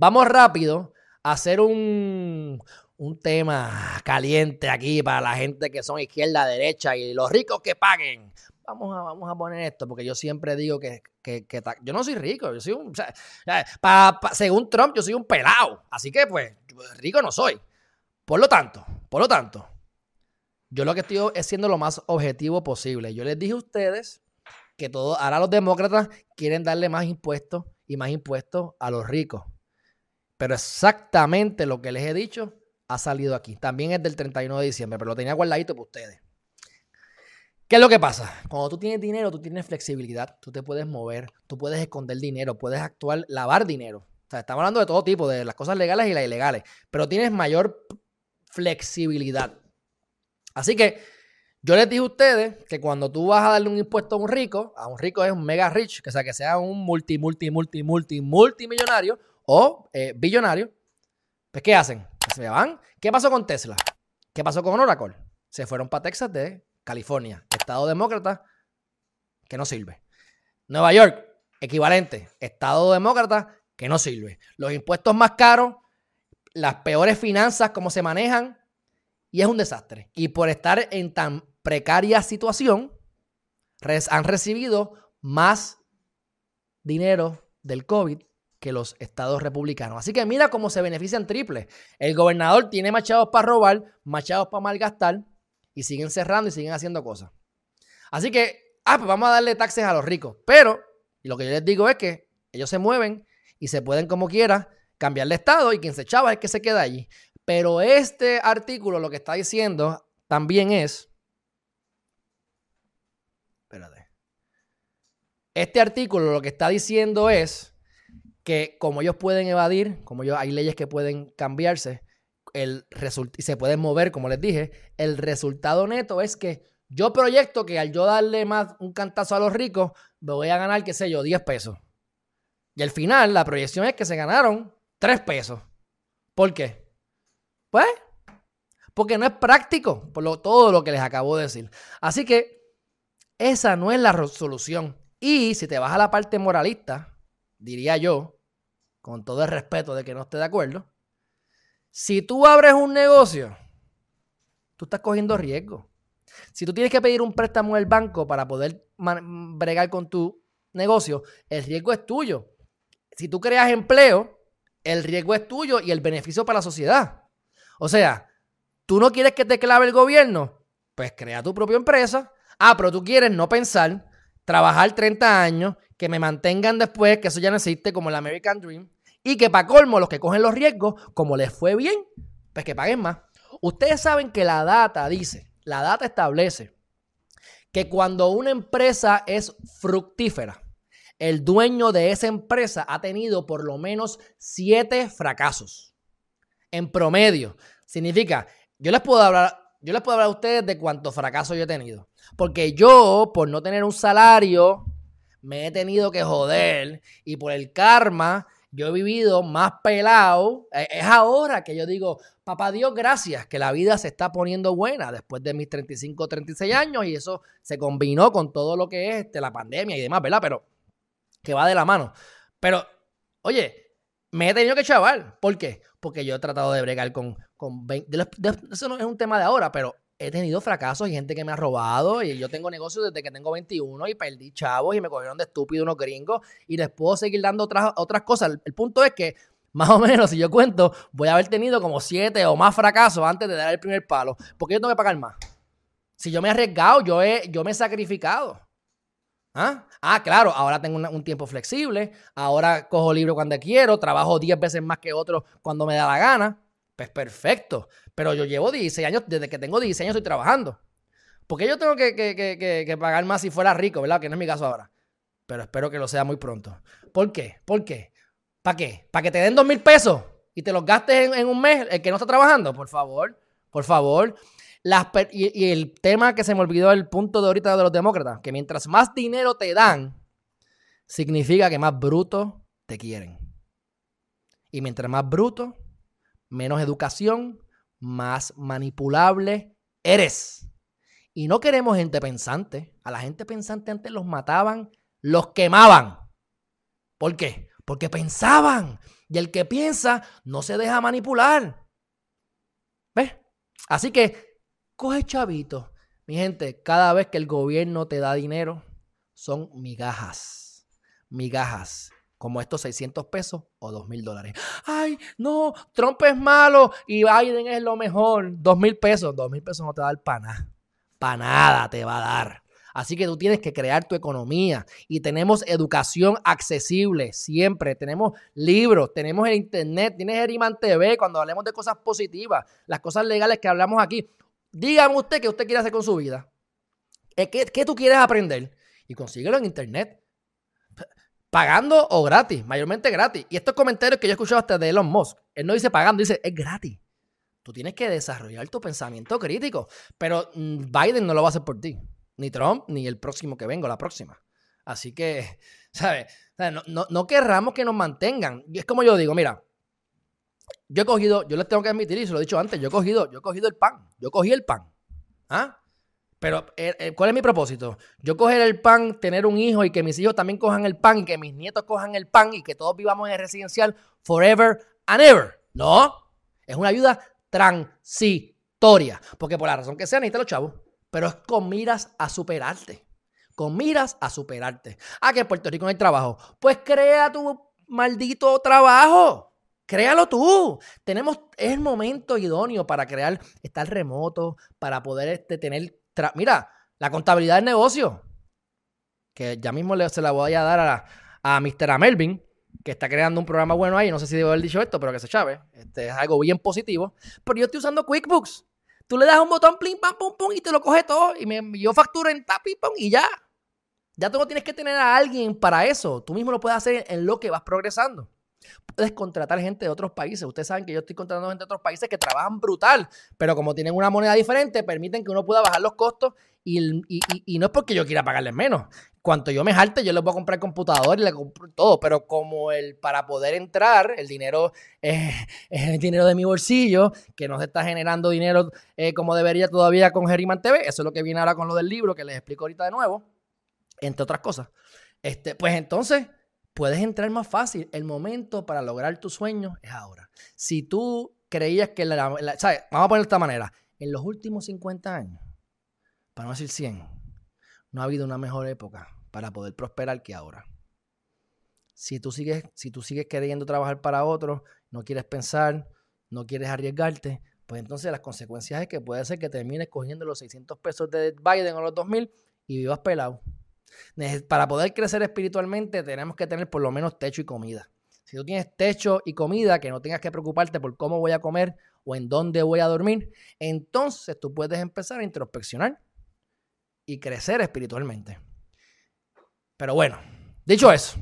vamos rápido a hacer un, un tema caliente aquí para la gente que son izquierda, derecha y los ricos que paguen. Vamos a, vamos a poner esto, porque yo siempre digo que, que, yo no soy rico, yo soy un, sea, según Trump, yo soy un pelado. Así que, pues, rico no soy. Por lo tanto, por lo tanto, yo lo que estoy es siendo lo más objetivo posible. Yo les dije a ustedes que todo, ahora los demócratas quieren darle más impuestos y más impuestos a los ricos. Pero exactamente lo que les he dicho ha salido aquí. También es del 31 de diciembre, pero lo tenía guardadito para ustedes. ¿Qué es lo que pasa? Cuando tú tienes dinero, tú tienes flexibilidad, tú te puedes mover, tú puedes esconder dinero, puedes actuar, lavar dinero. O sea, estamos hablando de todo tipo, de las cosas legales y las ilegales, pero tienes mayor flexibilidad. Así que yo les dije a ustedes que cuando tú vas a darle un impuesto a un rico, a un rico es un mega rich, que sea que sea un multi, multi, multi, multi, multimillonario o eh, billonario, pues ¿qué hacen? Pues se van. ¿Qué pasó con Tesla? ¿Qué pasó con Oracle? Se fueron para Texas de California, Estado demócrata, que no sirve. Nueva York, equivalente, Estado demócrata, que no sirve. Los impuestos más caros, las peores finanzas, cómo se manejan, y es un desastre. Y por estar en tan precaria situación, han recibido más dinero del COVID que los estados republicanos. Así que mira cómo se benefician triple. El gobernador tiene machados para robar, machados para malgastar y siguen cerrando y siguen haciendo cosas. Así que, ah, pues vamos a darle taxes a los ricos. Pero lo que yo les digo es que ellos se mueven y se pueden como quiera cambiar de estado y quien se echaba es que se queda allí. Pero este artículo lo que está diciendo también es. Espérate. Este artículo lo que está diciendo es que como ellos pueden evadir, como yo, hay leyes que pueden cambiarse, el y se pueden mover, como les dije, el resultado neto es que yo proyecto que al yo darle más un cantazo a los ricos, me voy a ganar, qué sé yo, 10 pesos. Y al final, la proyección es que se ganaron 3 pesos. ¿Por qué? Pues, porque no es práctico, por todo lo que les acabo de decir. Así que esa no es la solución. Y si te vas a la parte moralista, diría yo, con todo el respeto de que no esté de acuerdo, si tú abres un negocio, tú estás cogiendo riesgo. Si tú tienes que pedir un préstamo al banco para poder bregar con tu negocio, el riesgo es tuyo. Si tú creas empleo, el riesgo es tuyo y el beneficio para la sociedad. O sea, tú no quieres que te clave el gobierno, pues crea tu propia empresa. Ah, pero tú quieres no pensar, trabajar 30 años, que me mantengan después, que eso ya no existe como el American Dream, y que para colmo los que cogen los riesgos, como les fue bien, pues que paguen más. Ustedes saben que la data dice, la data establece que cuando una empresa es fructífera, el dueño de esa empresa ha tenido por lo menos siete fracasos en promedio. Significa, yo les puedo hablar, yo les puedo hablar a ustedes de cuántos fracasos yo he tenido. Porque yo, por no tener un salario, me he tenido que joder. Y por el karma, yo he vivido más pelado. Eh, es ahora que yo digo, papá Dios, gracias, que la vida se está poniendo buena después de mis 35, 36 años. Y eso se combinó con todo lo que es este, la pandemia y demás, ¿verdad? Pero que va de la mano. Pero, oye, me he tenido que chaval. ¿Por qué? Porque yo he tratado de bregar con, con 20. eso no es un tema de ahora, pero he tenido fracasos y gente que me ha robado. Y yo tengo negocios desde que tengo 21 y perdí chavos y me cogieron de estúpido unos gringos. Y les puedo seguir dando otras, otras cosas. El, punto es que, más o menos, si yo cuento, voy a haber tenido como siete o más fracasos antes de dar el primer palo. Porque yo tengo que pagar más. Si yo me he arriesgado, yo, he, yo me he sacrificado. ¿Ah? ah, claro, ahora tengo un tiempo flexible, ahora cojo libro cuando quiero, trabajo 10 veces más que otros cuando me da la gana. Pues perfecto. Pero yo llevo 16 años, desde que tengo 16 años estoy trabajando. ¿Por qué yo tengo que, que, pagar más si fuera rico, verdad? Que no es mi caso ahora. Pero espero que lo sea muy pronto. ¿Por qué? ¿Por qué? ¿Para qué? ¿Para que te den dos mil pesos y te los gastes en, en un mes el que no está trabajando? Por favor, por favor y, el tema que se me olvidó, el punto de ahorita de los demócratas, que mientras más dinero te dan, significa que más bruto te quieren. Y mientras más bruto, menos educación, más manipulable eres. Y no queremos gente pensante. A la gente pensante antes los mataban, los quemaban. ¿Por qué? Porque pensaban. Y el que piensa no se deja manipular. ¿Ves? Así que coge chavito. Mi gente, cada vez que el gobierno te da dinero, son migajas. Migajas. Como estos 600 pesos o 2 mil dólares. Ay, no, Trump es malo y Biden es lo mejor. 2 mil pesos. 2 mil pesos no te va a dar para nada. Para nada te va a dar. Así que tú tienes que crear tu economía y tenemos educación accesible siempre. Tenemos libros, tenemos el internet, tienes Eriman TV cuando hablemos de cosas positivas, las cosas legales que hablamos aquí. Dígame usted qué usted quiere hacer con su vida. Eh, ¿Qué, qué tú quieres aprender? Y consíguelo en internet. Pagando o gratis, mayormente gratis. Y estos comentarios que yo he escuchado hasta de Elon Musk, él no dice pagando, dice es gratis. Tú tienes que desarrollar tu pensamiento crítico. Pero mm, Biden no lo va a hacer por ti ni Trump, ni el próximo que vengo, la próxima. Así que, ¿sabes? No, no, querramos que nos mantengan. Y es como yo digo, mira, yo he cogido, yo les tengo que admitir, y se lo he dicho antes, yo he cogido, yo he cogido el pan, yo cogí el pan. ¿Ah? Pero, eh, eh, ¿cuál es mi propósito? Yo coger el pan, tener un hijo y que mis hijos también cojan el pan y que mis nietos cojan el pan y que todos vivamos en el residencial forever and ever. No, es una ayuda transitoria. Porque por la razón que sea, necesita los chavos pero es con miras a superarte. Con miras a superarte. Ah, que en Puerto Rico no hay trabajo. Pues crea tu maldito trabajo. Créalo tú. Tenemos, el momento idóneo para crear, estar remoto, para poder este, tener. Mira, la contabilidad del negocio. Que ya mismo se la voy a dar a, a Mr. Melvin, que está creando un programa bueno ahí. No sé si debo haber dicho esto, pero que se chave. Este es algo bien positivo. Pero yo estoy usando QuickBooks. Tú le das un botón, plim, pam, pum, pum, y te lo coge todo. Y me, yo facturo en tap, y ya. Ya tú no tienes que tener a alguien para eso. Tú mismo lo puedes hacer en lo que vas progresando. Puedes contratar gente de otros países. Ustedes saben que yo estoy contratando gente de otros países que trabajan brutal, pero como tienen una moneda diferente, permiten que uno pueda bajar los costos y, y no es porque yo quiera pagarles menos, cuanto yo me jalte, yo les voy a comprar computador y le compro todo, pero como el para poder entrar, el dinero es, el dinero de mi bolsillo, que no se está generando dinero eh, como debería todavía con Geriman TV, eso es lo que viene ahora con lo del libro que les explico ahorita de nuevo, entre otras cosas. Este, pues entonces puedes entrar más fácil. El momento para lograr tus sueños es ahora. Si tú creías que la, ¿sabes? Vamos a ponerlo de esta manera. En los últimos 50 años, para no decir 100, no ha habido una mejor época para poder prosperar que ahora. Si tú sigues, si tú sigues queriendo trabajar para otros, no quieres pensar, no quieres arriesgarte, pues entonces las consecuencias es que puede ser que termines cogiendo los 600 pesos de Biden o los 2000 y vivas pelado. Para poder crecer espiritualmente tenemos que tener por lo menos techo y comida. Si tú tienes techo y comida, que no tengas que preocuparte por cómo voy a comer o en dónde voy a dormir, entonces tú puedes empezar a introspeccionar y crecer espiritualmente. Pero bueno, dicho eso,